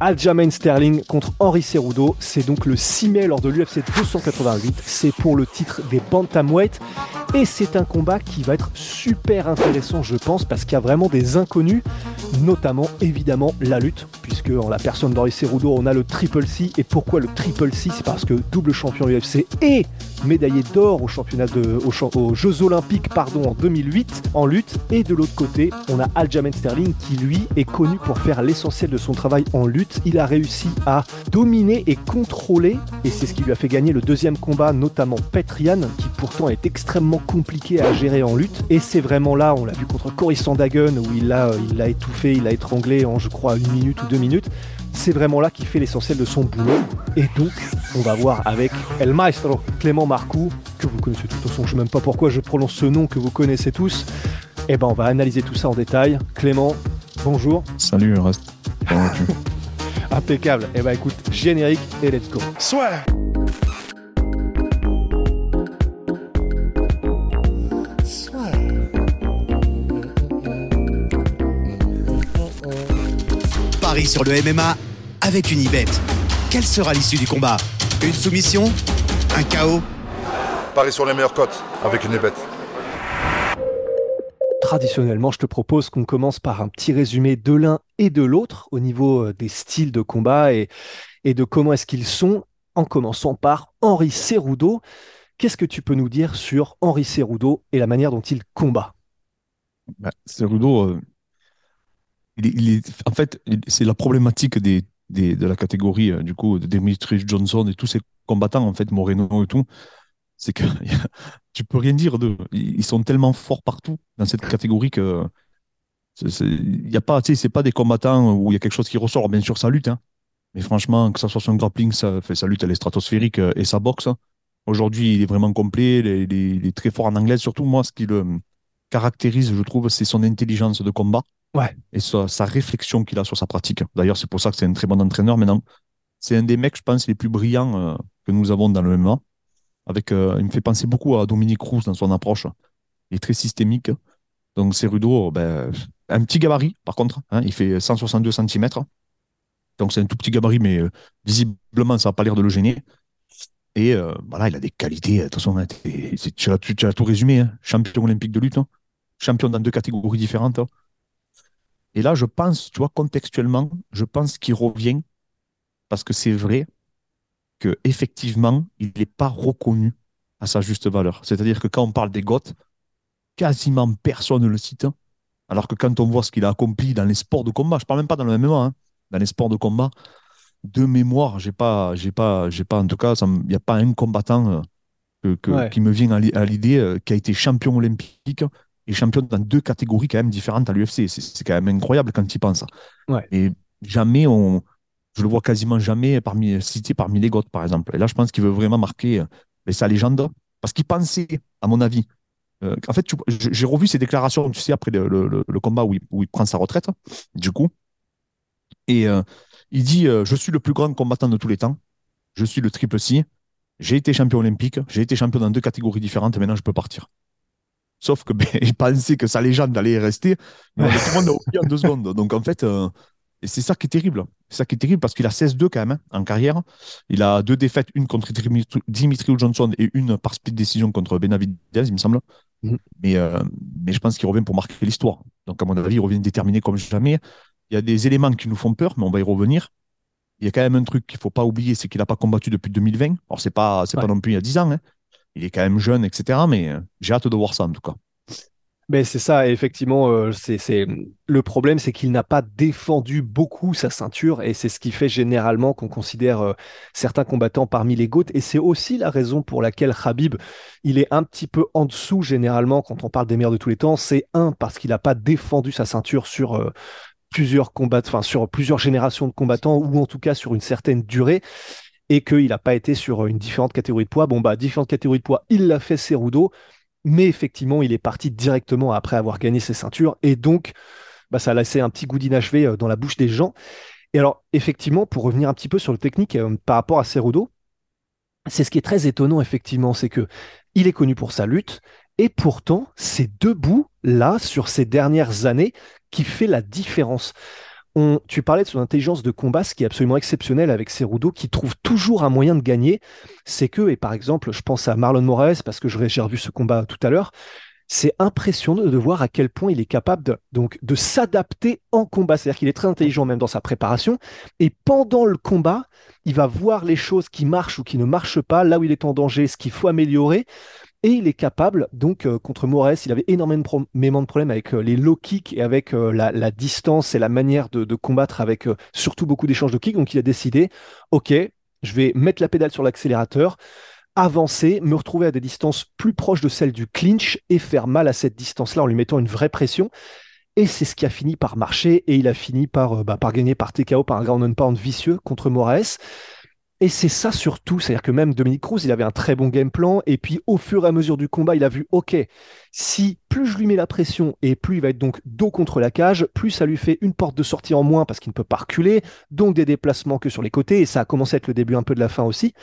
Aljamain Sterling contre Henri Cerudo, c'est donc le 6 mai lors de l'UFC 288, c'est pour le titre des Bantamweight. Et c'est un combat qui va être super intéressant je pense parce qu'il y a vraiment des inconnus, notamment évidemment la lutte, puisque en la personne d'Henri Cerudo on a le Triple C et pourquoi le Triple C C'est parce que double champion UFC et médaillé d'or de, aux, Jeux Olympiques pardon, en 2008 en lutte. Et de l'autre côté on a Aljamain Sterling qui lui est connu pour faire l'essentiel de son travail en lutte il a réussi à dominer et contrôler, et c'est ce qui lui a fait gagner le deuxième combat, notamment Petrian, qui pourtant est extrêmement compliqué à gérer en lutte. Et c'est vraiment là, on l'a vu contre Cory où il l'a il étouffé, il l'a étranglé en, je crois, une minute ou deux minutes. C'est vraiment là qu'il fait l'essentiel de son boulot. Et donc, on va voir avec El Maestro Clément Marcoux, que vous connaissez de toute façon, je ne sais même pas pourquoi je prononce ce nom que vous connaissez tous. Et eh ben, on va analyser tout ça en détail. Clément, bonjour. Salut, reste. Impeccable. Et eh bah ben, écoute, générique et let's go. Soit. Paris sur le MMA avec une Ibet. Quelle sera l'issue du combat? Une soumission? Un chaos? Paris sur les meilleures cotes avec une Ibet traditionnellement, je te propose qu'on commence par un petit résumé de l'un et de l'autre au niveau euh, des styles de combat et, de comment est-ce qu'ils sont, en commençant par Henri Cerudo. Qu'est-ce que tu peux nous dire sur Henri Cerudo et la manière dont il combat? Bah, euh, en fait, c'est la problématique de la catégorie euh, du coup de Demetrius Johnson et tous ces combattants, en fait, Moreno et tout c'est que tu peux rien dire d'eux. Ils sont tellement forts partout dans cette catégorie que il y a pas, c'est pas des combattants où il y a quelque chose qui ressort. Bien sûr, ça lutte, hein. mais franchement, que ça soit son grappling, ça fait sa lutte, elle est stratosphérique euh, et sa boxe. Hein. Aujourd'hui, il est vraiment complet, il est, très fort en anglais. Surtout, moi, ce qui le caractérise, je trouve, c'est son intelligence de combat ouais. et sa, sa réflexion qu'il a sur sa pratique. D'ailleurs, c'est pour ça que c'est un très bon entraîneur maintenant. C'est un des mecs, je pense, les plus brillants euh, que nous avons dans le MMA. Avec, euh, il me fait penser beaucoup à Dominique Rousse dans son approche. Il est très systémique. Donc Cerudo, ben, un petit gabarit par contre. Hein, il fait 162 cm. Donc c'est un tout petit gabarit, mais euh, visiblement, ça n'a pas l'air de le gêner. Et euh, voilà, il a des qualités. De toute façon, tu, as, tu, as, tout résumé. Hein. champion olympique de lutte, hein. champion dans deux catégories différentes. Et là, je pense, tu vois, contextuellement, je pense qu'il revient parce que c'est vrai, qu'effectivement, il n'est pas reconnu à sa juste valeur. C'est-à-dire que quand on parle des Goths, quasiment personne ne le cite. Alors que quand on voit ce qu'il a accompli dans les sports de combat, je ne parle même pas dans le MMA, hein, dans les sports de combat, de mémoire, j'ai pas, j'ai pas, j'ai pas, en tout cas, il n'y a pas un combattant euh, qui me vient à l'idée euh, qui a été champion olympique et champion dans deux catégories quand même différentes à l'UFC. C'est quand même incroyable quand tu y penses. Et jamais on, je le vois quasiment jamais parmi, cité parmi les Goths, par exemple. Et là, je pense qu'il veut vraiment marquer euh, sa légende, parce qu'il pensait, à mon avis, euh, en fait, j'ai revu ses déclarations, tu sais, après le, combat où il, prend sa retraite, du coup. Et euh, il dit Je suis le plus grand combattant de tous les temps. Je suis le triple C. J'ai été champion olympique. J'ai été champion dans deux catégories différentes. Et maintenant, je peux partir. Sauf que ben, il pensait que sa légende allait rester. Mais tout le monde a oublié en deux secondes. Donc, en fait, et c'est ça qui est terrible. C'est ça qui est terrible parce qu'il a 16-2 quand même hein, en carrière. Il a deux défaites, une contre Dimitri Johnson et une par split décision contre Benavidez, il me semble. Mhm. Mais, euh, mais je pense qu'il revient pour marquer l'histoire. Donc, à mon avis, il revient déterminé comme jamais. Il y a des éléments qui nous font peur, mais on va y revenir. Il y a quand même un truc qu'il ne faut pas oublier, c'est qu'il n'a pas combattu depuis 2020. Alors, ce n'est pas, pas non plus il y a 10 ans. Hein. Il est quand même jeune, etc. Mais euh, j'ai hâte de voir ça, en tout cas. Mais c'est ça, effectivement, euh, c'est le problème, c'est qu'il n'a pas défendu beaucoup sa ceinture, et c'est ce qui fait généralement qu'on considère euh, certains combattants parmi les GOAT, et c'est aussi la raison pour laquelle Khabib, il est un petit peu en dessous généralement quand on parle des meilleurs de tous les temps. C'est un parce qu'il n'a pas défendu sa ceinture sur euh, plusieurs combats, enfin sur plusieurs générations de combattants ou en tout cas sur une certaine durée et qu'il n'a pas été sur une différente catégorie de poids. Bon, bah, différentes catégories de poids, il l'a fait Cerudo, mais effectivement, il est parti directement après avoir gagné ses ceintures et donc, bah, ça a laissé un petit goût d'inachevé euh, dans la bouche des gens. Et alors, effectivement, pour revenir un petit peu sur le technique euh, par rapport à Cerudo, c'est ce qui est très étonnant, effectivement, c'est que il est connu pour sa lutte, et pourtant, c'est debout, là, sur ces dernières années, qui fait la différence. Tu parlais de son intelligence de combat, ce qui est absolument exceptionnel avec Cerudo, qui trouve toujours un moyen de gagner. C'est que, et par exemple, je pense à Marlon Moraes, parce que j'ai revu ce combat tout à l'heure, c'est impressionnant de voir à quel point il est capable donc, de s'adapter en combat. C'est-à-dire qu'il est très intelligent même dans sa préparation. Et pendant le combat, il va voir les choses qui marchent ou qui ne marchent pas, là où il est en danger, ce qu'il faut améliorer. Et il est capable, donc euh, contre Moraes, il avait énormément de problèmes avec euh, les low kicks et avec euh, la, distance et la manière de, combattre avec surtout beaucoup d'échanges de kicks. Donc il a décidé, ok, je vais mettre la pédale sur l'accélérateur, avancer, me retrouver à des distances plus proches de celles du clinch et faire mal à cette distance-là en lui mettant une vraie pression. Et c'est ce qui a fini par marcher et il a fini par, bah, par gagner par TKO, par un ground and pound vicieux contre Moraes. Et c'est ça surtout, c'est-à-dire que même Dominique Cruz, il avait un très bon game plan, et puis au fur et à mesure du combat, il a vu, ok, si plus je lui mets la pression et plus il va être donc dos contre la cage, plus ça lui fait une porte de sortie en moins parce qu'il ne peut pas reculer, donc des déplacements que sur les côtés, et ça a commencé à être le début un peu de la fin aussi.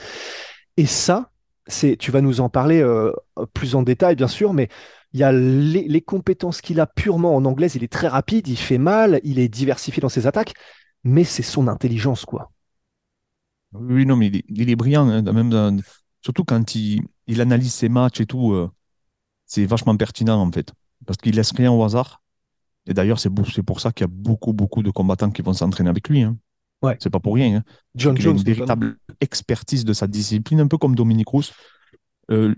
Et ça, c'est, tu vas nous en parler euh, plus en détail, bien sûr, mais il y a les, les compétences qu'il a purement en anglaise, il est très rapide, il fait mal, il est diversifié dans ses attaques, mais c'est son intelligence, quoi. Oui, non, mais il est, brillant, hein, même surtout quand il, il, analyse ses matchs et tout. Euh, c'est vachement pertinent, en fait. Parce qu'il laisse rien au hasard. Et d'ailleurs, c'est pour ça qu'il y a beaucoup, beaucoup de combattants qui vont s'entraîner avec lui. Hein. Ouais. C'est pas pour rien. Hein. John Jones. A une véritable expertise de sa discipline, un peu comme Dominique Rousse. Euh,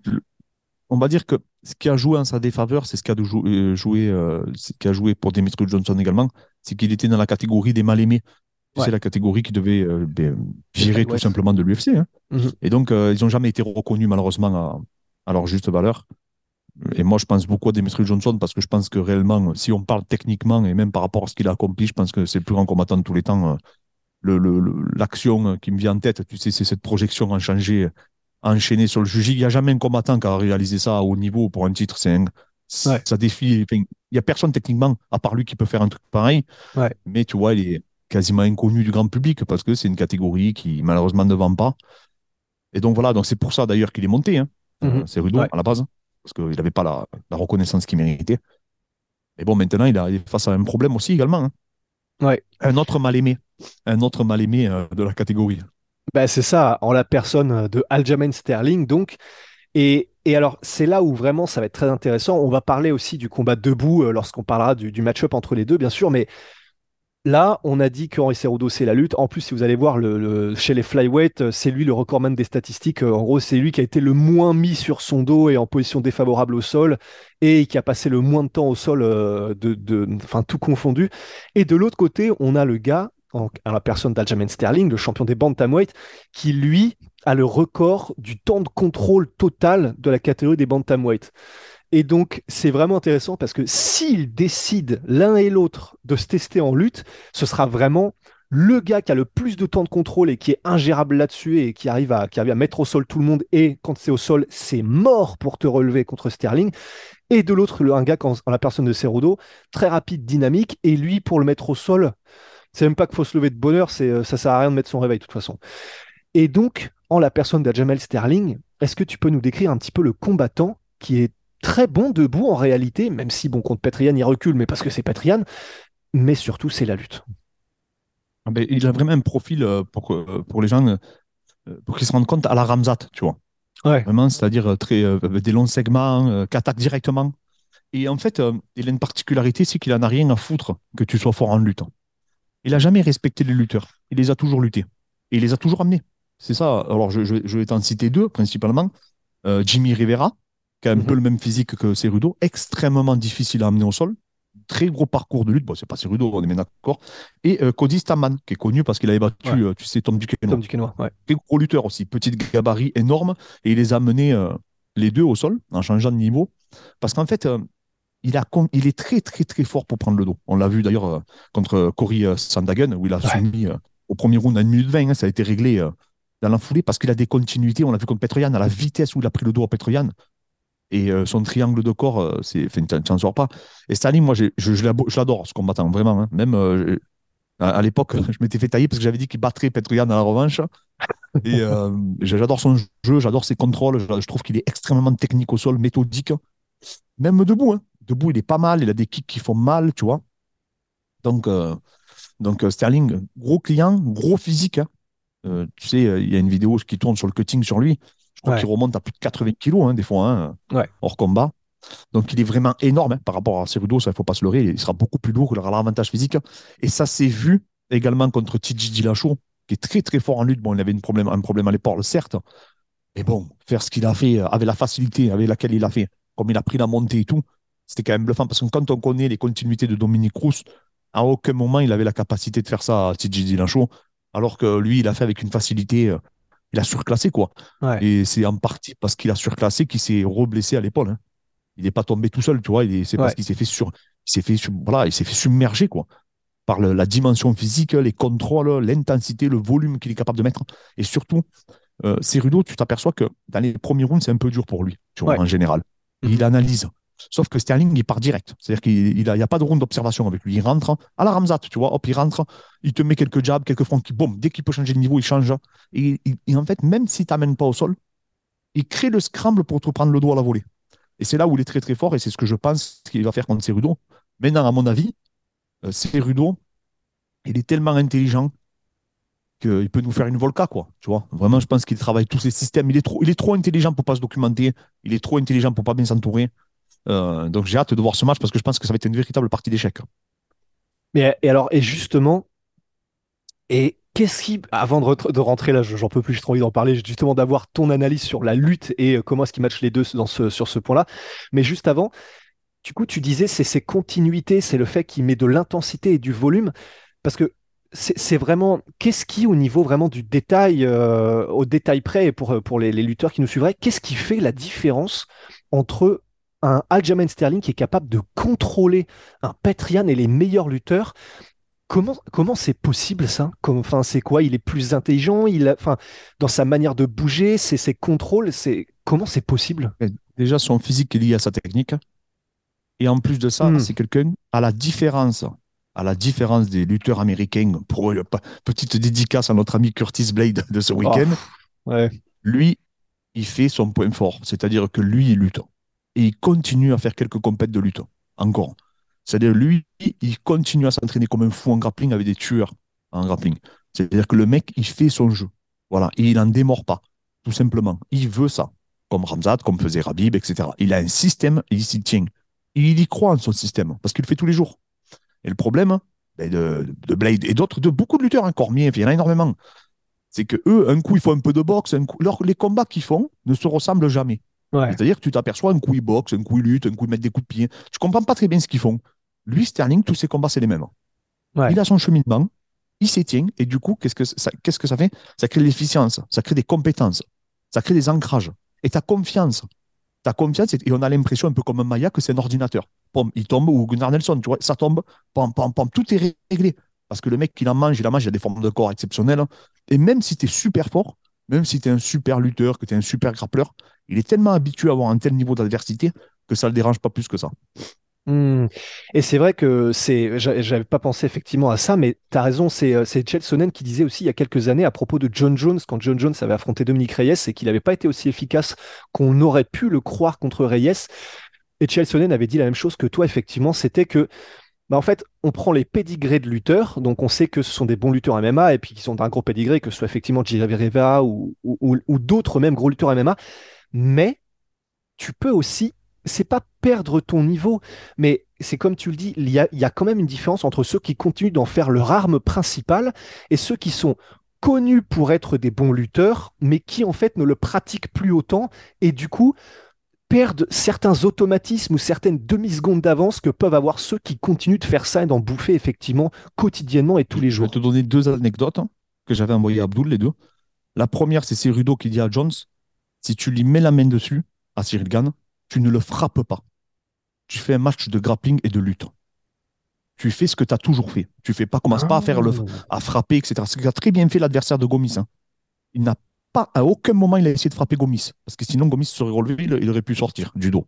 on va dire que ce qui a joué en sa défaveur, c'est ce qui a, euh, joué, qui a joué pour Dimitri Johnson également, c'est qu'il était dans la catégorie des mal C'est la catégorie qui devait euh, ben, virer tout simplement de l'UFC. Hein. Mhm. Et donc, euh, ils n'ont jamais été reconnus malheureusement à, leur juste valeur. Et moi, je pense beaucoup à Dimitri Johnson parce que je pense que réellement, si on parle techniquement et même par rapport à ce qu'il a accompli, je pense que c'est le plus grand combattant de tous les temps. Euh, l'action qui me vient en tête, tu sais, c'est cette projection en enchaînée sur le juge. Il n'y a jamais un combattant qui a réalisé ça à haut niveau pour un titre. C'est Ça défie. Il n'y a personne techniquement, à part lui, qui peut faire un truc pareil. Mais tu vois, il est, quasiment inconnu du grand public parce que c'est une catégorie qui malheureusement ne vend pas. Et donc voilà, donc c'est pour ça d'ailleurs qu'il est monté. Hein. Mhm. C'est Rudo à la base, parce qu'il n'avait pas la, reconnaissance qu'il méritait. Mais bon, maintenant, il, a, est face à un problème aussi également. Hein. Ouais. Un autre mal-aimé. Un autre mal-aimé euh, de la catégorie. Ben, c'est ça, en la personne de Aljamain Sterling, donc. Et, et alors, c'est là où vraiment ça va être très intéressant. On va parler aussi du combat debout euh, lorsqu'on parlera du, du match-up entre les deux, bien sûr, mais Là, on a dit qu'Henri Cerudo, c'est la lutte. En plus, si vous allez voir chez les flyweight, euh, c'est lui le recordman des statistiques. Euh, en gros, c'est lui qui a été le moins mis sur son dos et en position défavorable au sol et qui a passé le moins de temps au sol, euh, enfin, tout confondu. Et de l'autre côté, on a le gars, en, la personne d'Aljamain Sterling, le champion des bantamweight, qui lui a le record du temps de contrôle total de la catégorie des bantamweight. Et donc, c'est vraiment intéressant parce que s'ils décident l'un et l'autre de se tester en lutte, ce sera vraiment le gars qui a le plus de temps de contrôle et qui est ingérable là-dessus et qui arrive, à, qui arrive mettre au sol tout le monde. Et quand c'est au sol, c'est mort pour te relever contre Sterling. Et de l'autre, un gars en, la personne de Cerudo, très rapide, dynamique. Et lui, pour le mettre au sol, c'est même pas qu'il faut se lever de bonheur, c'est, euh, ça sert à rien de mettre son réveil de toute façon. Et donc, en la personne d'Ajamel Sterling, est-ce que tu peux nous décrire un petit peu le combattant qui est très bon debout en réalité, même si bon contre Petrian il recule, mais parce que c'est Petrian, mais surtout c'est la lutte. Ah ben, il a vraiment un profil euh, pour, euh, pour les gens, euh, pour qu'ils se rendent compte à la Ramzat, tu vois. Vraiment, c'est-à-dire très, des longs segments, qui attaquent directement. Et en fait, il a une particularité, c'est qu'il n'en a rien à foutre que tu sois fort en lutte. Il n'a jamais respecté les lutteurs. Il les a toujours luttés. Et il les a toujours amenés. C'est ça. Alors, je, je vais t'en citer deux, principalement. Jimmy Rivera, qui a un mhm. peu le même physique que Cerudo, extrêmement difficile à amener au sol. Très gros parcours de lutte. Bon, c'est pas Cerudo, on est bien d'accord. Et euh, Cody Staman, qui est connu parce qu'il avait battu, euh, tu sais, Tom Duquesnoy. Tom Duquesnoy, ouais. Très gros lutteur aussi, petite gabarit énorme. Et il les a amenés euh, les deux au sol, en changeant de niveau. Parce qu'en fait, il, a, il est très, très, très fort pour prendre le dos. On l'a vu d'ailleurs euh, contre Cory euh, Sandhagen, où il a Ouais. soumis euh, au premier round à 1 minute 20. hein, ça a été réglé euh, dans la foulée parce qu'il a des continuités. On l'a vu contre Petroyan, à la vitesse où il a pris le dos à Petroyan. Et euh, son triangle de corps, euh, c'est, tu n'en sors pas. Et Sterling, moi, je, l'adore, ce combattant, vraiment. hein. Même euh, à, l'époque, je m'étais fait tailler parce que j'avais dit qu'il battrait Petroyan à la revanche. Et j'adore son jeu, j'adore ses contrôles. Je, trouve qu'il est extrêmement technique au sol, méthodique. Même debout. hein. Debout, il est pas mal. Il a des kicks qui font mal, tu vois. Donc, donc Sterling, gros client, gros physique. hein. Tu sais, il y a une vidéo qui tourne sur le cutting sur lui. Je crois Ouais. qu'il remonte à plus de 80 kilos, hein, des fois, hein, Ouais. hors combat. Donc, il est vraiment énorme hein, par rapport à Cerudo, ça, il ne faut pas se leurrer. Il sera beaucoup plus lourd, il aura l'avantage physique. Et ça s'est vu également contre TJ Dillashaw, qui est très, très fort en lutte. Bon, il avait une problème, un problème à l'épaule, certes. Mais bon, faire ce qu'il a fait euh, avec la facilité avec laquelle il a fait, comme il a pris la montée et tout, c'était quand même bluffant. Parce que quand on connaît les continuités de Dominique Cruz, à aucun moment il avait la capacité de faire ça à TJ Dillashaw, alors que lui, il a fait avec une facilité. Il a surclassé, quoi. Ouais. Et c'est en partie parce qu'il a surclassé qu'il s'est reblessé à l'épaule. hein. Il n'est pas tombé tout seul, tu vois. C'est parce qu'il s'est fait sur, il s'est fait, voilà, il s'est fait submerger, quoi. Par le- la dimension physique, les contrôles, l'intensité, le volume qu'il est capable de mettre. Et surtout, euh, Cerudo, tu t'aperçois que dans les premiers rounds, c'est un peu dur pour lui, tu vois, Ouais. en général. Mhm. Il analyse. Sauf que Sterling, il part direct. C'est-à-dire qu'il n'y a, pas de round d'observation avec lui. Il rentre à la Ramzat, tu vois. Hop, il rentre, il te met quelques jabs, quelques fronts qui, boum, dès qu'il peut changer de niveau, il change. Et, en fait, même s'il t'amène pas au sol, il crée le scramble pour te prendre le dos à la volée. Et c'est là où il est très très fort et c'est ce que je pense qu'il va faire contre Cerudo. Maintenant, à mon avis, euh, Cerudo, il est tellement intelligent qu'il peut nous faire une Volca, quoi. Tu vois, vraiment, je pense qu'il travaille tous ses systèmes. Il est trop, il est trop intelligent pour pas se documenter. Il est trop intelligent pour pas bien s'entourer. Euh, donc j'ai hâte de voir ce match parce que je pense que ça va être une véritable partie d'échecs. Mais et alors, et justement, et qu'est-ce qui, avant de, re- de rentrer là, je- j'en peux plus, j'ai trop envie d'en parler, justement d'avoir ton analyse sur la lutte et euh, comment est-ce qu'ils matchent les deux sur ce point-là. Mais juste avant, du coup, tu disais, c'est ces continuités, c'est le fait qu'il met de l'intensité et du volume, parce que c'est vraiment, qu'est-ce qui, au niveau vraiment du détail, euh, au détail près, pour, pour les lutteurs qui nous suivraient, qu'est-ce qui fait la différence entre un Aljamain Sterling qui est capable de contrôler un Petrian et les meilleurs lutteurs Comment comment c'est possible ça? Comme, Enfin, c'est quoi? Il est plus intelligent? Il a, enfin, dans sa manière de bouger, c'est ses contrôles. C'est comment c'est possible? Déjà, son physique est lié à sa technique. Et en plus de ça, Hmm. c'est quelqu'un à la différence, à la différence des lutteurs américains. Pour pa- petite dédicace à notre ami Curtis Blade de ce week-end. Ouais. Lui, il fait son point fort, c'est-à-dire que lui, il lutte. Et il continue à faire quelques compètes de lutte, encore. C'est-à-dire, lui, il continue à s'entraîner comme un fou en grappling avec des tueurs en grappling. C'est-à-dire que le mec, il fait son jeu. Voilà. Et il n'en démord pas, tout simplement. Il veut ça, comme Ramzat, comme faisait Rabib, etc. Il a un système il s'y tient. Il y croit en son système, parce qu'il le fait tous les jours. Et le problème ben, de, de Blade et d'autres, de beaucoup de lutteurs, hein, Cormier, il y en a énormément, c'est que eux, un coup, ils font un peu de boxe, un coup, les combats qu'ils font ne se ressemblent jamais. Ouais. C'est-à-dire que tu t'aperçois, un coup, ils boxent, un coup, ils luttent, un coup, ils mettent des coups de pied. Tu comprends pas très bien ce qu'ils font. Lui, Sterling, tous ses combats, c'est les mêmes. Ouais. Il a son cheminement, il s'étient, et du coup, qu'est-ce que ça, qu'est-ce que ça fait? Ça crée de l'efficience, ça crée des compétences, ça crée des ancrages. Et ta confiance. Ta confiance, et on a l'impression, un peu comme un Maya, que c'est un ordinateur. Pom, il tombe, ou Gunnar Nelson, tu vois, ça tombe, pom, pom, pom, tout est réglé. Parce que le mec, il en mange, il en mange, il a des formes de corps exceptionnelles. Et même si tu es super fort, même si tu es un super lutteur, que tu es un super grappleur, il est tellement habitué à avoir un tel niveau d'adversité que ça ne le dérange pas plus que ça. Hmm. Et c'est vrai que c'est, j'a- j'avais pas pensé effectivement à ça, mais tu as raison, c'est euh, c'est Chael Sonnen qui disait aussi il y a quelques années à propos de John Jones, quand John Jones avait affronté Dominique Reyes et qu'il n'avait pas été aussi efficace qu'on aurait pu le croire contre Reyes. Et Chael Sonnen avait dit la même chose que toi, effectivement, c'était que bah en fait, on prend les pédigrés de lutteurs, donc on sait que ce sont des bons lutteurs MMA et puis qui sont d'un gros pédigré, que ce soit effectivement Rivera ou, ou, d'autres même gros lutteurs MMA, mais tu peux aussi, c'est pas perdre ton niveau, mais c'est comme tu le dis, il y a, il y a quand même une différence entre ceux qui continuent d'en faire leur arme principale et ceux qui sont connus pour être des bons lutteurs, mais qui en fait ne le pratiquent plus autant et du coup perdent certains automatismes ou certaines demi-secondes d'avance que peuvent avoir ceux qui continuent de faire ça et d'en bouffer effectivement quotidiennement et tous les Je vais jours. te donner deux anecdotes hein, que j'avais envoyées à Abdul, les deux. La première, c'est Cerudo qui dit à Jones si tu lui mets la main dessus, à Cyril Gann, tu ne le frappes pas. tu fais un match de grappling et de lutte. Tu fais ce que tu as toujours fait. Tu fais pas, commence pas à faire le, à frapper, etc. Ce qu'a très bien fait l'adversaire de Gomis. hein. Il n'a pas, à aucun moment, il a essayé de frapper Gomis. Parce que sinon, Gomis serait relevé, il, aurait pu sortir du dos.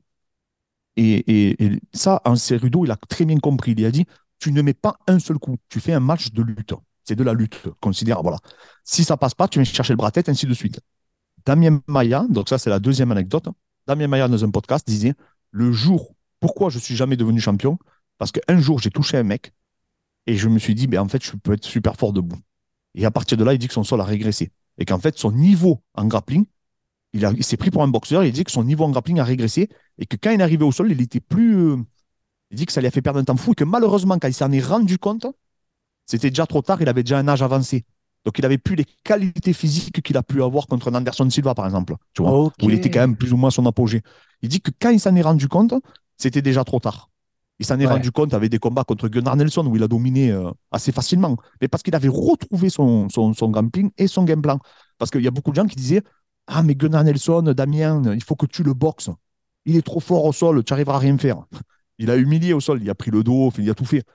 Et, et- et ça, en Cerudo, il a très bien compris. Il a dit, tu ne mets pas un seul coup. Tu fais un match de lutte. C'est de la lutte. Considère, voilà. Si ça passe pas, tu viens chercher le bras-tête, ainsi de suite. Damien Maya, donc ça, c'est la deuxième anecdote. Damien Maya, dans un podcast, disait, le jour, pourquoi je suis jamais devenu champion? Parce qu'un jour, j'ai touché un mec et je me suis dit, ben, en fait, je peux être super fort debout. Et à partir de là, il dit que son sol a régressé. Et qu'en fait, son niveau en grappling, il, a- il s'est pris pour un boxeur. Il dit que son niveau en grappling a régressé et que quand il est arrivé au sol, il était plus. euh, il dit que ça lui a fait perdre un temps fou et que malheureusement, quand il s'en est rendu compte, c'était déjà trop tard. Il avait déjà un âge avancé. Donc, il avait plus les qualités physiques qu'il a pu avoir contre un Anderson Silva, par exemple. Tu vois, où il était quand même plus ou moins son apogée. Il dit que quand il s'en est rendu compte, c'était déjà trop tard. Il s'en est Ouais. rendu compte avec des combats contre Gunnar Nelson où il a dominé euh, assez facilement. Mais parce qu'il avait retrouvé son, son, son grappling et son game plan. Parce qu'il y a beaucoup de gens qui disaient Ah, mais Gunnar Nelson, Damien, il faut que tu le boxes. Il est trop fort au sol, tu n'arriveras à rien faire. Il a humilié au sol, il a pris le dos, il a tout fait.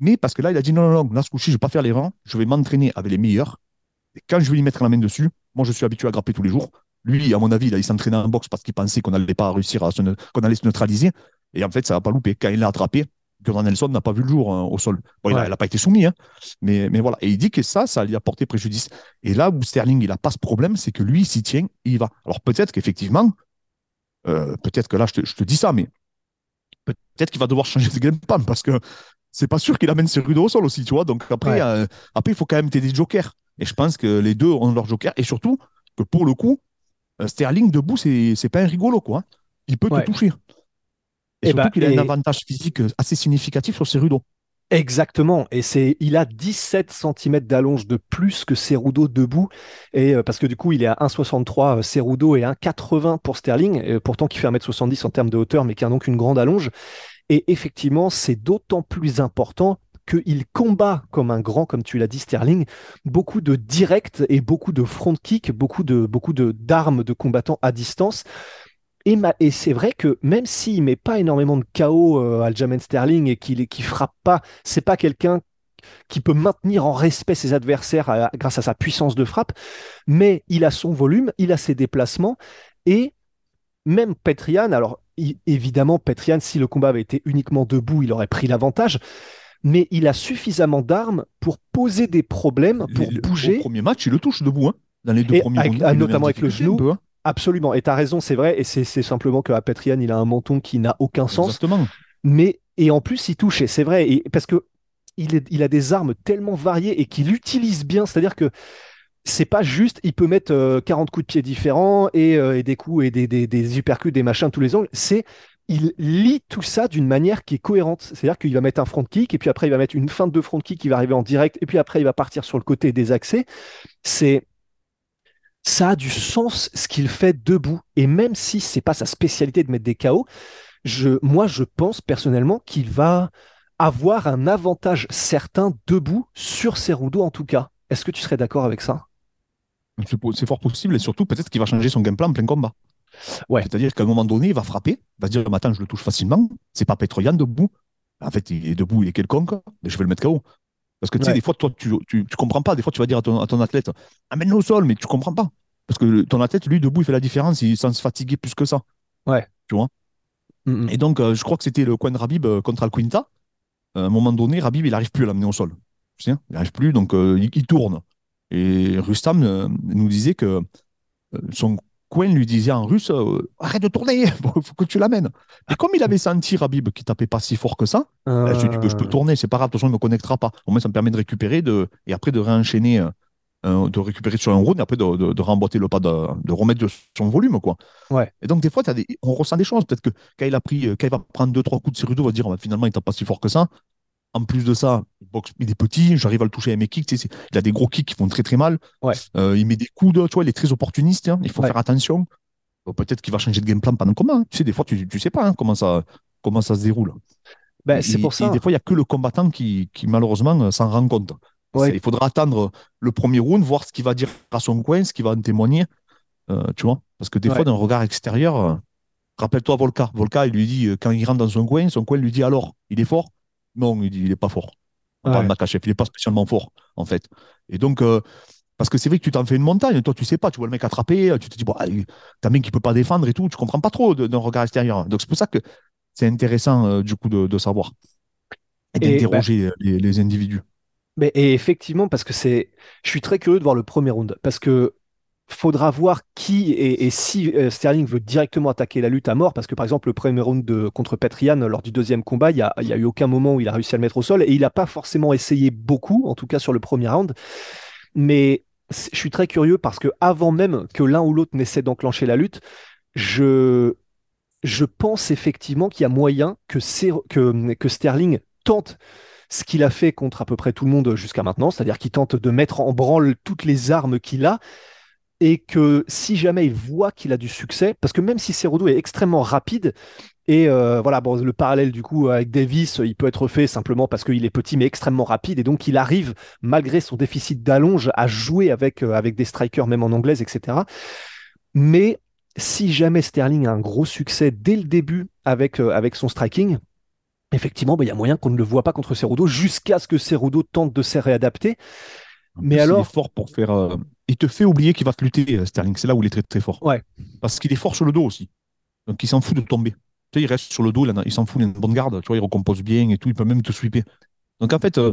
Mais parce que là, il a dit Non, non, non, là, ce coup-ci, je ne vais pas faire les rangs, je vais m'entraîner avec les meilleurs. Et quand je vais lui mettre la main dessus, moi, je suis habitué à grapper tous les jours. Lui, à mon avis, là, il s'entraînait en boxe parce qu'il pensait qu'on n'allait pas réussir à se, qu'on allait se neutraliser. Et en fait, ça n'a pas loupé. Quand il l'a attrapé, Gunnar Nelson n'a pas vu le jour hein, au sol. Bon, il n'a pas été soumis, hein. mais, mais voilà. Et il dit que ça, ça lui a porté préjudice. Et là où Sterling, il n'a pas ce problème, c'est que lui, il s'y tient, il y va. Alors peut-être qu'effectivement, euh, peut-être que là, je te, je te dis ça, mais peut-être qu'il va devoir changer de game plan parce que c'est pas sûr qu'il amène ses rudes au sol aussi, tu vois. Donc après, Ouais. euh, après, il faut quand même t'aider des jokers. Et je pense que les deux ont leur joker. Et surtout, que pour le coup, euh, Sterling debout, c'est c'est pas un rigolo, quoi. Il peut Ouais. te toucher. Et, Et surtout bah, qu'il a et- un avantage physique assez significatif sur ses rudos. Exactement, et c'est il a 17 cm d'allonge de plus que Cerudo debout, et euh, parce que du coup il est à 1,63 euh, Cerudo et 1,80 pour Sterling, et pourtant qui fait 1m70 en termes de hauteur, mais qui a donc une grande allonge. Et effectivement, c'est d'autant plus important qu'il combat comme un grand, comme tu l'as dit Sterling, beaucoup de direct et beaucoup de front kick, beaucoup de beaucoup de d'armes de combattants à distance. Et, c'est vrai que même s'il met pas énormément de KO euh, Aljamain Sterling et qu'il qui frappe pas, c'est pas quelqu'un qui peut maintenir en respect ses adversaires euh, grâce à sa puissance de frappe, mais il a son volume, il a ses déplacements et même Petrian, alors évidemment Petrian, si le combat avait été uniquement debout, il aurait pris l'avantage, mais il a suffisamment d'armes pour poser des problèmes, pour le- bouger. Au premier match, il le touche debout. hein. Dans les deux Et premiers avec- rounds, ah, notamment avec le genou. peu, hein. Absolument, et tu as raison, c'est vrai, et c'est simplement que Petrian, il a un menton qui n'a aucun sens. Exactement. mais et en plus il touche. Et c'est vrai. Et parce que il, est- il a des armes tellement variées et qu'il utilise bien. C'est-à-dire que c'est pas juste il peut mettre euh, 40 coups de pied différents et, euh, et des coups et des, des, des uppercuts des machins tous les angles. C'est il lit tout ça d'une manière qui est cohérente. C'est-à-dire qu'il va mettre un front kick et puis après il va mettre une feinte de front kick qui va arriver en direct et puis après il va partir sur le côté des accès. C'est ça a du sens ce qu'il fait debout et même si c'est pas sa spécialité de mettre des KO je, moi, je pense personnellement qu'il va avoir un avantage certain debout sur Cerudo en tout cas. Est-ce que tu serais d'accord avec ça? C'est fort possible et surtout peut-être qu'il va changer son game plan en plein combat. Ouais. C'est-à-dire qu'à un moment donné, il va frapper, il va se dire Attends, je le touche facilement. C'est pas Petroyan debout. En fait, il est debout, il est quelconque, mais je vais le mettre KO. Parce que tu sais, Ouais. des fois, toi, tu, tu, tu comprends pas. Des fois, tu vas dire à ton, à ton athlète Amène-le au sol, mais tu comprends pas. Parce que ton athlète, lui, debout, il fait la différence, il sans se fatiguer plus que ça. Mm, Et donc, euh, je crois que c'était le coin de Rabib euh, contre Alquinta. Euh, à un moment donné, Rabib, il n'arrive plus à l'amener au sol. Tu sais, il n'arrive plus, donc euh, il, il tourne. Et Rustam euh, nous disait que son coin lui disait en russe euh, Arrête de tourner, faut, faut que tu l'amènes. Et comme il avait senti Rabib qui tapait pas si fort que ça, Euh, il s'est dit que je peux tourner, c'est pas grave, de toute façon, il ne me connectera pas. Au moins, ça me permet de récupérer de, et après de réenchaîner, euh, euh, de récupérer sur un round et après de, de, de remboîter le pas, de, de remettre de son volume. Quoi. Ouais. Et donc, des fois, des, on ressent des choses. Peut-être que quand il, a pris, euh, quand il va prendre deux, trois coups de Cerudo, on va dire Ah, finalement, il tape pas si fort que ça. En plus de ça, il, boxe, il est petit, j'arrive à le toucher avec mes kicks. tu sais, c'est- il a des gros kicks qui font très très mal. Ouais. Euh, il met des coups de, tu vois, il est très opportuniste. hein, il faut Ouais. faire attention. Bon, Peut-être qu'il va changer de game plan pendant le combat. hein. Tu sais, des fois, tu, tu sais pas hein, comment, ça, comment ça se déroule. ben, c'est pour et ça. des fois, il n'y a que le combattant qui, qui malheureusement, euh, s'en rend compte. Ouais. Il faudra attendre le premier round, voir ce qu'il va dire à son coin, ce qu'il va en témoigner. euh, tu vois Parce que des fois, d'un regard extérieur, euh, Rappelle-toi Volca. Volca, il lui dit, euh, quand il rentre dans son coin, son coin lui dit alors, il est fort? Non, il dit, il est pas fort. On parle de Makachev, il est pas spécialement fort, en fait. Et donc, euh, parce que c'est vrai que tu t'en fais une montagne, toi, tu sais pas, tu vois le mec attraper, tu te dis, bon, ah, t'as un mec qui peut pas défendre et tout, tu comprends pas trop d'un regard extérieur. Donc, c'est pour ça que c'est intéressant, euh, du coup, de, savoir et d'interroger les, les, individus. Mais, et effectivement, parce que c'est. Je suis très curieux de voir le premier round. Parce que faudra voir qui et, si euh, Sterling veut directement attaquer la lutte à mort, parce que par exemple le premier round contre Petrian lors du deuxième combat, il n'y a, eu aucun moment où il a réussi à le mettre au sol, et il n'a pas forcément essayé beaucoup, en tout cas sur le premier round. Mais je suis très curieux parce que avant même que l'un ou l'autre n'essaie d'enclencher la lutte, je, pense effectivement qu'il y a moyen que Sterling tente ce qu'il a fait contre à peu près tout le monde jusqu'à maintenant, c'est-à-dire qu'il tente de mettre en branle toutes les armes qu'il a, et que si jamais il voit qu'il a du succès, parce que même si Cerudo est extrêmement rapide, et euh, voilà, bon, le parallèle du coup avec Davis, il peut être fait simplement parce qu'il est petit mais extrêmement rapide, et donc il arrive, malgré son déficit d'allonge, à jouer avec, euh, avec des strikers, même en anglaise, etc. Mais si jamais Sterling a un gros succès dès le début avec, euh, avec son striking, effectivement, bah, il y a moyen qu'on ne le voit pas contre Cerudo jusqu'à ce que Cerudo tente de se réadapter. Mais alors, il est fort pour faire. Il te fait oublier qu'il va te lutter, euh, Sterling. C'est là où il est très très fort. Ouais. Parce qu'il est fort sur le dos aussi. Donc il s'en fout de tomber. Tu sais, il reste sur le dos, il, s'en fout, il a une bonne garde. Tu vois, il recompose bien et tout. Il peut même te sweeper. Donc en fait, euh,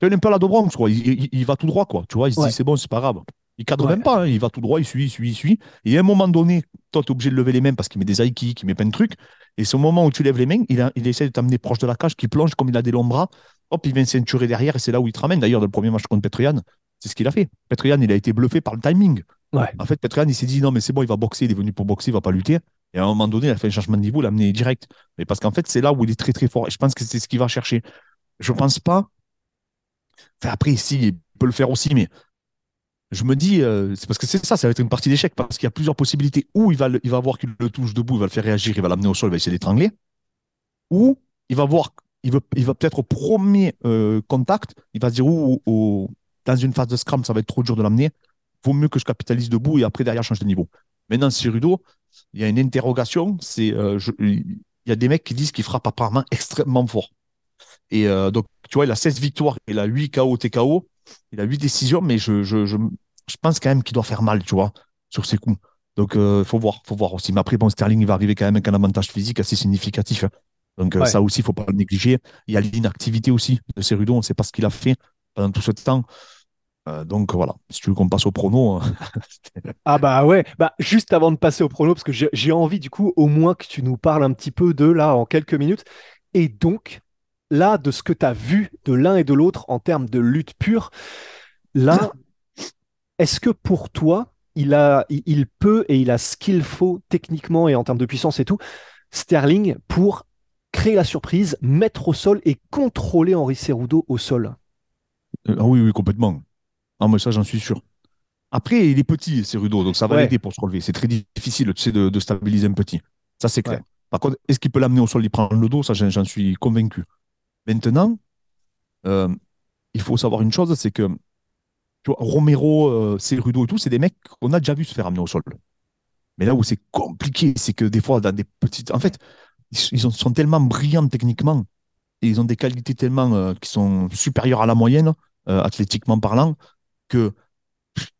il un peu la Dobronx, quoi. Il, va tout droit, quoi. Tu vois, il se dit c'est bon, c'est pas grave. Il cadre même pas. Hein. Il va tout droit, il suit, il suit, il suit. Et à un moment donné, toi, tu es obligé de lever les mains parce qu'il met des aïkis, qu'il met plein de trucs. Et c'est au moment où tu lèves les mains, il, il essaie de t'amener proche de la cage, qui plonge comme il a des longs bras. Hop, il vient ceinturer derrière et c'est là où il te ramène. D'ailleurs, dans le premier match contre Petrian, c'est ce qu'il a fait. Petrian, il a été bluffé par le timing. En fait, Petrian, il s'est dit non, mais c'est bon, il va boxer, il est venu pour boxer, il va pas lutter. Et à un moment donné, il a fait un changement de niveau, il l'a amené direct. Mais parce qu'en fait, c'est là où il est très très fort. Et je pense que c'est ce qu'il va chercher. Je pense pas. Enfin, après, si, il peut le faire aussi, mais je me dis, euh, c'est parce que c'est ça, ça va être une partie d'échec, parce qu'il y a plusieurs possibilités. Ou il va, il va voir qu'il le touche debout, il va le faire réagir, il va l'amener au sol, il va essayer d'étrangler. Ou il va voir, il, veut, il va peut-être au premier euh, contact, il va se dire, ou, dans une phase de scrum, ça va être trop dur de l'amener. Vaut mieux que je capitalise debout et après, derrière, je change de niveau. Maintenant, Rudo, il y a une interrogation. C'est, euh, il y a des mecs qui disent qu'il frappe apparemment extrêmement fort. Et donc, tu vois, il a 16 victoires, il a 8 KO, TKO. Il a huit décisions, mais je, je, je, je pense quand même qu'il doit faire mal, tu vois, sur ses coups. Donc, il euh, faut voir, faut voir aussi. Mais après, bon, Sterling, il va arriver quand même avec un avantage physique assez significatif. Hein. Donc, euh, ça aussi, il faut pas le négliger. Il y a l'inactivité aussi de Cerudo. On ne sait pas ce qu'il a fait pendant tout ce temps. Euh, donc voilà, si tu veux qu'on passe au prono. Hein. ah bah ouais, bah juste avant de passer au prono, parce que j'ai envie du coup au moins que tu nous parles un petit peu de là en quelques minutes. Et donc, là, de ce que tu as vu de l'un et de l'autre en termes de lutte pure, là, est-ce que pour toi, il, a, il peut et il a ce qu'il faut techniquement et en termes de puissance et tout, Sterling, pour créer la surprise, mettre au sol et contrôler Henri Cerudo au sol? Euh, Ah oui, oui, complètement. Ah, mais ça, j'en suis sûr. Après, il est petit, Cerudo, donc ça va l'aider pour se relever. C'est très difficile, tu sais, de, stabiliser un petit. Ça, c'est clair. Par contre, est-ce qu'il peut l'amener au sol, il prend le dos? Ça, j'en suis convaincu. Maintenant, euh, il faut savoir une chose, c'est que tu vois, Romero, euh, Cerudo et tout, c'est des mecs qu'on a déjà vu se faire amener au sol. Mais là où c'est compliqué, c'est que des fois, dans des petites. En fait, ils sont tellement brillants techniquement et ils ont des qualités tellement euh, qui sont supérieures à la moyenne, athlétiquement parlant, que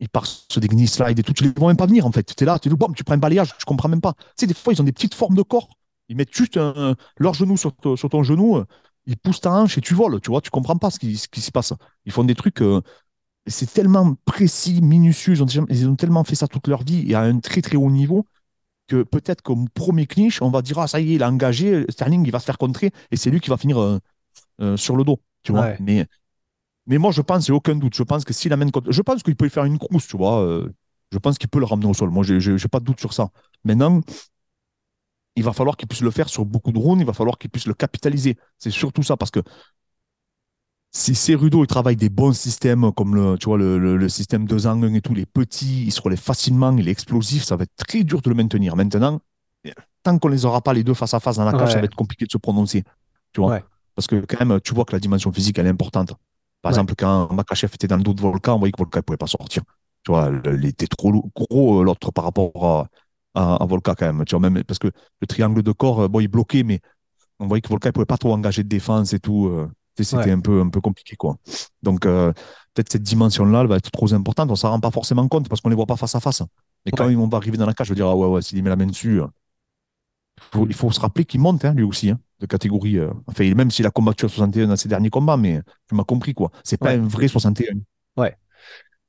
ils partent sur des gnills slides et tout, tu les vois même pas venir en fait. Tu es là, tu, bon, tu prends un balayage, je comprends même pas. Tu sais, des fois, ils ont des petites formes de corps. Ils mettent juste leur genou sur, sur ton genou ils poussent ta hanche et tu voles, tu vois, tu comprends pas ce qui, ce qui se passe. Ils font des trucs, euh, c'est tellement précis, minutieux, ils ont, ils ont, tellement fait ça toute leur vie et à un très très haut niveau que peut-être qu'au premier clinch, on va dire, ah ça y est, il a engagé, Sterling, il va se faire contrer et c'est lui qui va finir euh, euh, sur le dos, tu vois. Mais, mais moi, je pense, j'ai aucun doute, je pense que s'il amène, je pense qu'il peut y faire une crousse, tu vois. je pense qu'il peut le ramener au sol. Moi, j'ai pas de doute sur ça. Maintenant, il va falloir qu'il puisse le faire sur beaucoup de rounds, il va falloir qu'il puisse le capitaliser. C'est surtout ça, parce que si Cerudo il travaille des bons systèmes comme le, tu vois, le, système de Zhang et tout, les petits, il se relève facilement, il est explosif, ça va être très dur de le maintenir. Maintenant, tant qu'on les aura pas les deux face à face dans la cage, ça va être compliqué de se prononcer. Tu vois Parce que quand même, tu vois que la dimension physique, elle est importante. Par exemple, quand Makachev était dans le dos de Volcan, on voyait que Volcan ne pouvait pas sortir. Tu vois, il était trop gros, euh, l'autre, par rapport à, à, à Volka quand même. Tu vois, même parce que le triangle de corps, euh, bon, il bloquait, mais on voyait que Volka ne pouvait pas trop engager de défense et tout. euh, C'était Ouais. un, peu, un peu compliqué, quoi. Donc, euh, peut-être cette dimension-là, elle va être trop importante. On s'en rend pas forcément compte parce qu'on les voit pas face à face. Mais quand ils vont arriver dans la cage, je veux dire, ah ouais, ouais, s'il met la main dessus, euh, faut- il faut se rappeler qu'il monte, hein, lui aussi, hein, de catégorie. euh, enfin, même s'il a combattu à 61 dans ses derniers combats, mais tu m'as compris, quoi. C'est pas Ouais. un vrai 61.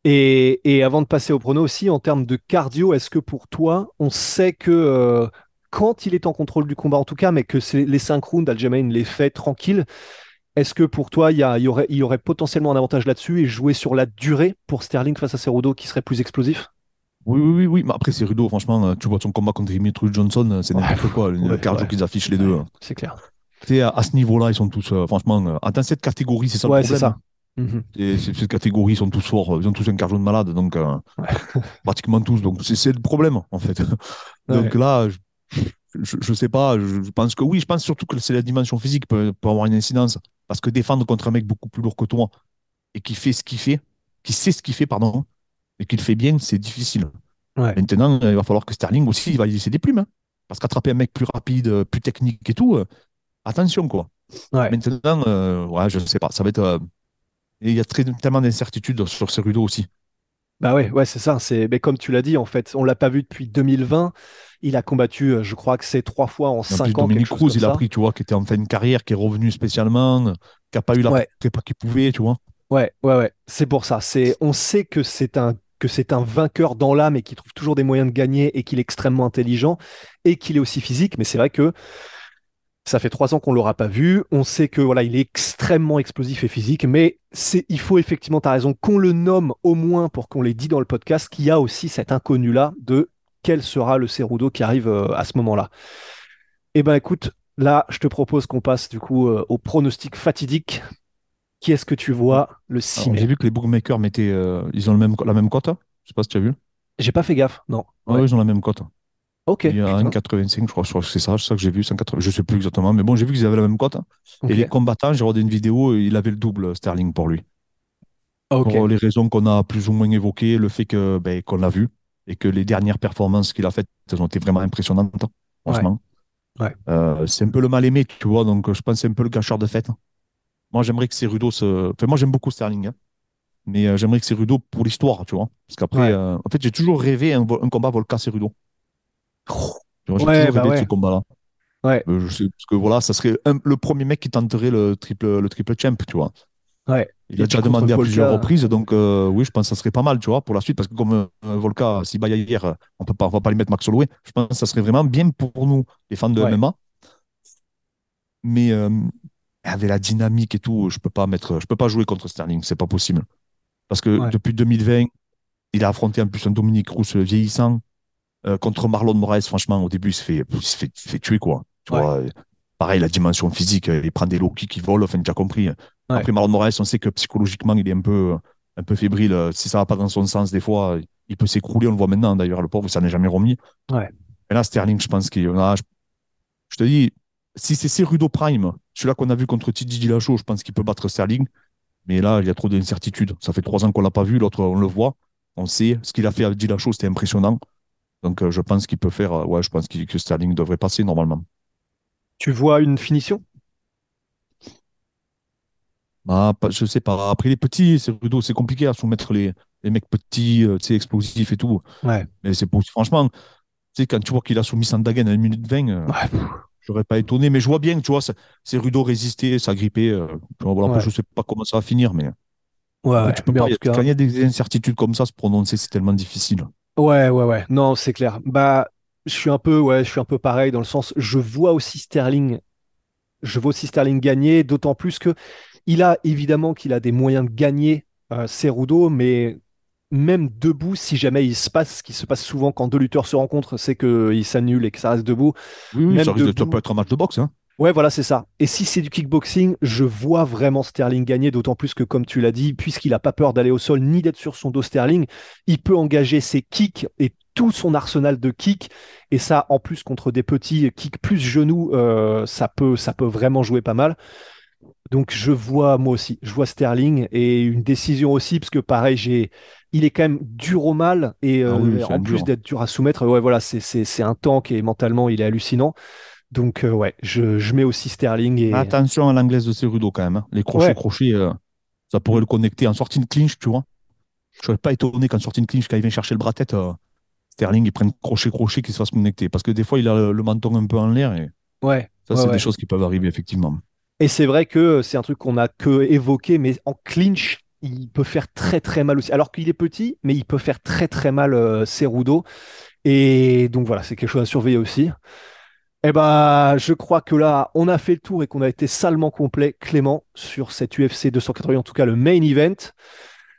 Et, et avant de passer au prono aussi, en termes de cardio, est-ce que pour toi, on sait que euh, quand il est en contrôle du combat, en tout cas, mais que c'est- les 5 rounds, Aljamain les fait tranquille, est-ce que pour toi, il y, a- il y aurait, il y aurait potentiellement un avantage là-dessus et jouer sur la durée pour Sterling face à Cerudo qui serait plus explosif? Oui, oui, oui, oui. Mais après, c'est Rudo, franchement, euh, tu vois son combat contre Dimitri Johnson, euh, c'est Ouais. n'importe quoi, le Ouais, cardio ouais. qu'ils affichent les deux. hein. C'est clair. Sais, à, à ce niveau-là, ils sont tous, euh, franchement, euh, dans cette catégorie, c'est ça Ouais, le c'est problème. ça. Mhm. Et ces- cette catégorie, ils sont tous forts, euh, ils ont tous un cardio de malade, donc euh, pratiquement tous. Donc c'est c'est le problème, en fait. donc là, je, je, je sais pas, je, pense que oui, je pense surtout que c'est la dimension physique qui peut, peut avoir une incidence. Parce que défendre contre un mec beaucoup plus lourd que toi et qui fait ce qu'il fait, qui sait ce qu'il fait, pardon, et qui le fait bien, c'est difficile. Ouais. Maintenant, euh, il va falloir que Sterling aussi, il va y laisser des plumes. hein. parce qu'attraper un mec plus rapide, euh, plus technique et tout, euh, attention, quoi. Ouais. Maintenant, euh, ouais, je ne sais pas. Ça va être. euh, il y a très, tellement d'incertitudes sur Cerudo aussi. Bah ouais, ouais, c'est ça. C'est, mais comme tu l'as dit, en fait, on l'a pas vu depuis 2020. Il a combattu, je crois que c'est trois fois en En cinq plus, ans. Dominique Cruz, il a pris, tu vois, qui était en fin de carrière, qui est revenu spécialement, qui n'a pas eu la Ouais. prépa qu'il pouvait, tu vois. Ouais, ouais, ouais. C'est pour ça. C'est, on sait que c'est un que c'est un vainqueur dans l'âme et qui trouve toujours des moyens de gagner et qu'il est extrêmement intelligent et qu'il est aussi physique. Mais c'est vrai que ça fait trois ans qu'on l'aura pas vu. On sait que il est extrêmement explosif et physique. Mais c'est, il faut effectivement, tu as raison, qu'on le nomme au moins pour qu'on l'ait dit dans le podcast, qu'il y a aussi cet inconnu là de quel sera le Cerudo qui arrive euh, à ce moment-là. Eh ben, écoute, là, je te propose qu'on passe du coup euh, au pronostic fatidique. Qui est-ce que tu vois le 6 Alors, mai J'ai vu que les bookmakers mettaient, euh, ils ont le même, la même cote. hein. Je sais pas si tu as vu. J'ai pas fait gaffe, non. Ouais. ils ont la même cote. Ok. Il y a putain. 1,85, je crois, je crois que c'est ça, c'est ça que j'ai vu, 1,80, je sais plus exactement, mais bon, j'ai vu qu'ils avaient la même cote. Et les combattants, j'ai regardé une vidéo, il avait le double Sterling pour lui. Ok. Pour les raisons qu'on a plus ou moins évoquées, le fait que ben, qu'on l'a vu et que les dernières performances qu'il a faites, elles ont été vraiment impressionnantes, franchement. Ouais. Euh, c'est un peu le mal aimé, tu vois, donc je pense que c'est un peu le gâcheur de fête. Moi, j'aimerais que Cerudo se. Enfin, moi, j'aime beaucoup Sterling, hein. mais euh, j'aimerais que Cerudo pour l'histoire, tu vois. Parce qu'après, Ouais. euh, en fait, j'ai toujours rêvé un, combat Volca-Cerudo. J'ai Ouais, toujours bah rêvé ouais. de ce combat-là. Ouais. Euh, je sais, parce que voilà, ça serait un- le premier mec qui tenterait le triple, le triple champ, tu vois. Ouais. Il a déjà demandé à plusieurs reprises, donc euh, oui, je pense que ça serait pas mal, tu vois, pour la suite, parce que comme euh, Volka, s'il bat hier, on peut pas, on va pas lui mettre Max Holloway. Je pense que ça serait vraiment bien pour nous, les fans de Ouais. MMA. Mais avec la dynamique et tout, je peux pas mettre, je peux pas jouer contre Sterling, c'est pas possible. Parce que Ouais. depuis 2020, il a affronté en plus un Dominique Rousse vieillissant euh, contre Marlon Moraes. Franchement, au début, il se fait, il se fait, il fait tuer, quoi. Tu Ouais. vois, pareil, la dimension physique, euh, il prend des low kicks qui volent, enfin, tu as compris. Après Marlon Moraes, on sait que psychologiquement, il est un peu, un peu fébrile. Si ça va pas dans son sens, des fois, il peut s'écrouler. On le voit maintenant, d'ailleurs, le pauvre, ça n'est jamais remis. Ouais. Et là, Sterling, je pense qu'il a. Je, je te dis, si c'est Cerudo Prime, celui-là qu'on a vu contre Titi Dillashaw, je pense qu'il peut battre Sterling. Mais là, il y a trop d'incertitudes. Ça fait trois ans qu'on l'a pas vu. L'autre, on le voit. On sait ce qu'il a fait avec Dillashaw, c'était impressionnant. Donc, euh, je pense qu'il peut faire. euh, ouais, je pense que Sterling devrait passer normalement. Tu vois une finition? Bah, pas- je sais pas. Après, les petits, Cerudo, c'est compliqué à soumettre les, les mecs petits, euh, explosifs et tout. Ouais. Mais c'est pour, franchement, tu sais, quand tu vois qu'il a soumis Sandagen à 1 minute 20, euh, Ouais. J'aurais pas étonné. Mais je vois bien, tu vois, c'est Rudo résister, s'agripper. Euh, voilà, Ouais. je sais pas comment ça va finir, mais Ouais, après, ouais. tu peux Mais pas, en tout cas- quand il y a des incertitudes comme ça, se prononcer, c'est tellement difficile. Ouais, ouais, ouais. Non, c'est clair. Bah, je suis un peu, ouais, je suis un peu pareil dans le sens, je vois aussi Sterling, je vois aussi Sterling gagner, d'autant plus que il a évidemment qu'il a des moyens de gagner euh, Cerudo, mais même debout, si jamais il se passe ce qui se passe souvent quand deux lutteurs se rencontrent, c'est qu'ils s'annulent et que ça reste debout. Oui, oui, Même ça, risque de- peut être un match de boxe. Hein. Ouais, voilà, c'est ça. Et si c'est du kickboxing, je vois vraiment Sterling gagner, d'autant plus que, comme tu l'as dit, puisqu'il n'a pas peur d'aller au sol ni d'être sur son dos Sterling, il peut engager ses kicks et tout son arsenal de kicks. Et ça, en plus, contre des petits kicks plus genoux, euh, ça, peut, ça peut vraiment jouer pas mal. Donc je vois moi aussi, je vois Sterling et une décision aussi parce que pareil, j'ai, il est quand même dur au mal et Ah oui, euh, en plus d'être dur à soumettre, ouais voilà, c'est un tank et mentalement il est hallucinant. Donc euh, ouais, je, je mets aussi Sterling et Attention à l'anglaise de Cerudo quand même. hein. Les crochets, Ouais. crochets, euh, ça pourrait le connecter en sortie de clinch, tu vois. Je serais pas étonné qu'en sortie de clinch, quand il vient chercher le bras-tête, euh, Sterling, il prenne crochet, crochet, qu'il se fasse connecter. Parce que des fois, il a le, le menton un peu en l'air et ouais. ça, ouais, c'est ouais. des choses qui peuvent arriver, effectivement. Et c'est vrai que c'est un truc qu'on a que évoqué, mais en clinch, il peut faire très très mal aussi. Alors qu'il est petit, mais il peut faire très très mal euh, Cerudo. Et donc voilà, c'est quelque chose à surveiller aussi. Eh ben, je crois que là, on a fait le tour et qu'on a été salement complet, Clément, sur cette UFC 280, en tout cas le main event.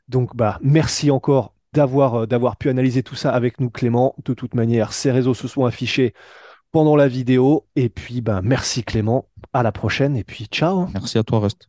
Donc, bah, merci encore d'avoir euh, d'avoir pu analyser tout ça avec nous, Clément. De toute manière, ces réseaux se sont affichés pendant la vidéo. Et puis, bah, merci Clément. À la prochaine. Et puis, ciao. Merci à toi, Rust.